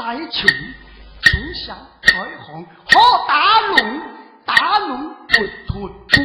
从小改行好打龙，打龙不脱裤；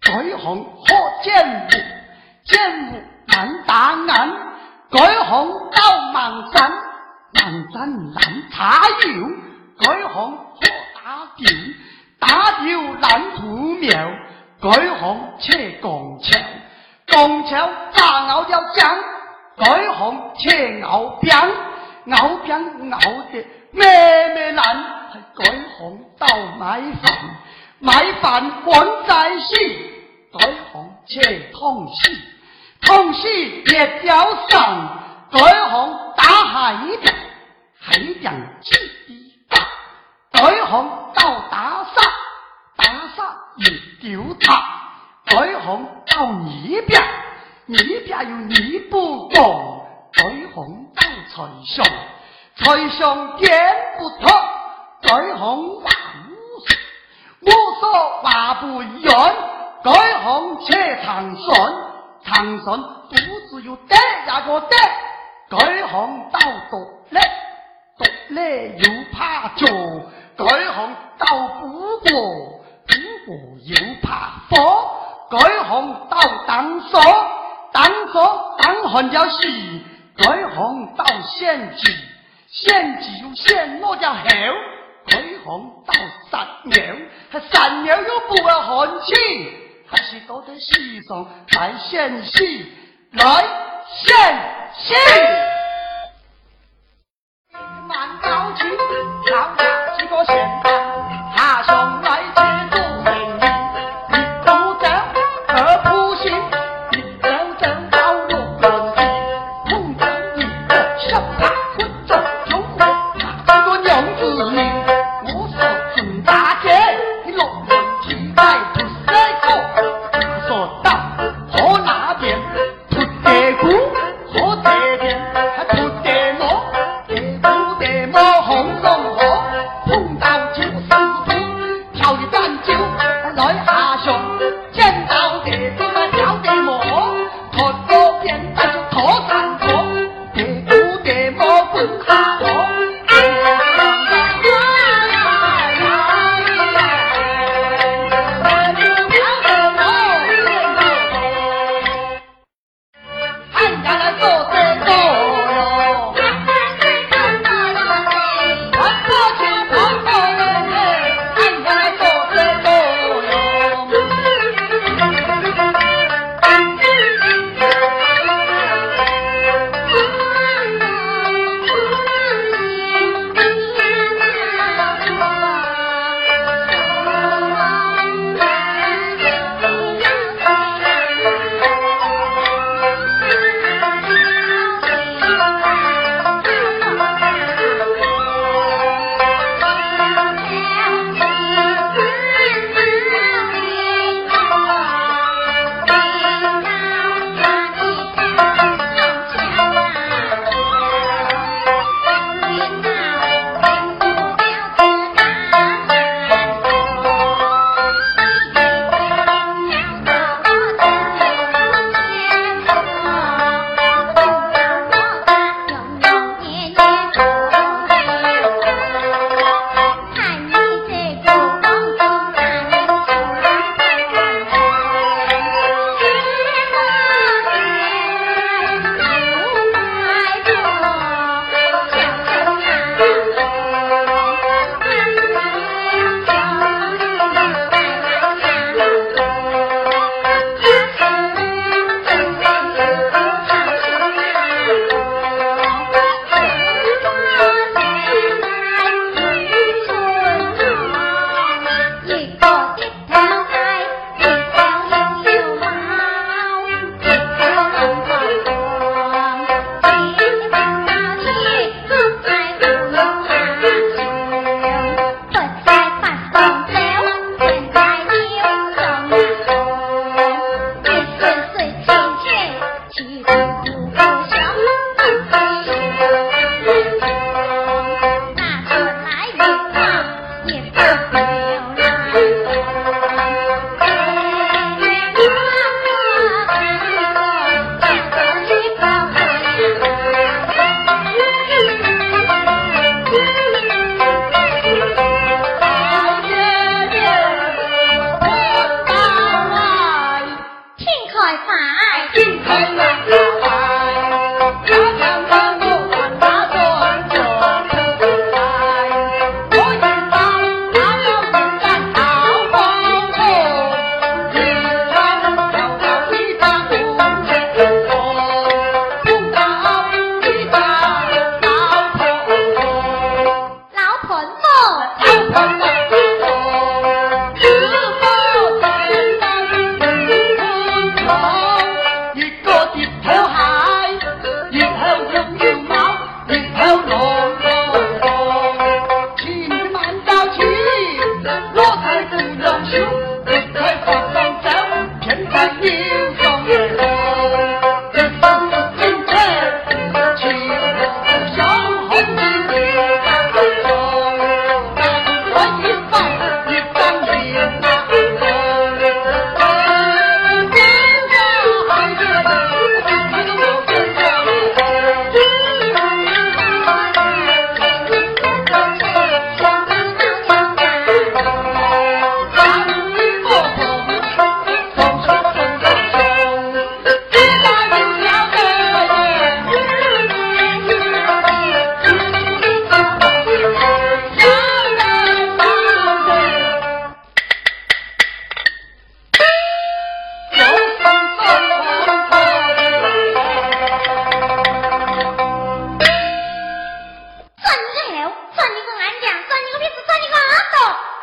改行好剑舞，剑舞难打眼；改行到盲山，盲山难插油；改行好打吊，打吊难土苗；改行切拱桥，拱桥炸咬掉姜；改行切咬边，咬边咬的。妹妹难，还改行到买饭，买饭还在心，改行切痛戏，痛戏别掉上，改行打海边，海边几滴大，改行到打沙，打沙也丢他，改行到泥边，泥边有泥不动，改行财上。财上点不脱，改行话无说，我说话不圆，改行且长顺，长顺不只有得那个得，改行到独立，独立又怕做，改行到不过，不过又怕火，改行到当所，当所当汉叫戏，葵红到县级。先就先我叫后，改行到山牛，还山牛又不会寒气，还是多得西上来献戏，来献戏。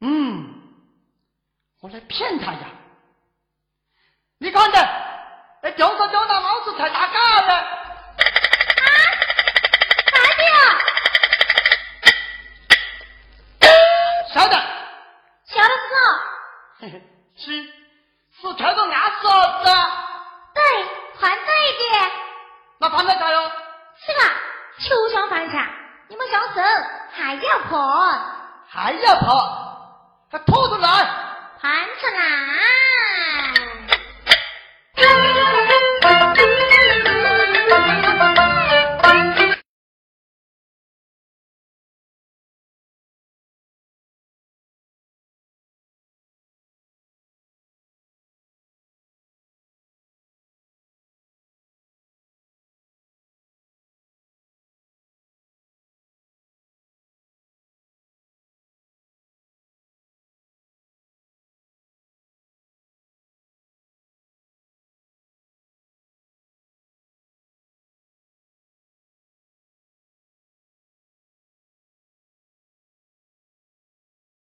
嗯，我来骗他呀！你看的，哎，叫着叫那老子才打嘎的。啊？啥的？晓得。晓 得是啥？嘿嘿，是是跳个暗哨子。对，还这一点。那放在啥哟？是吧？球相犯下，你们想胜。还要跑，还要破，还拖出来，盘出来。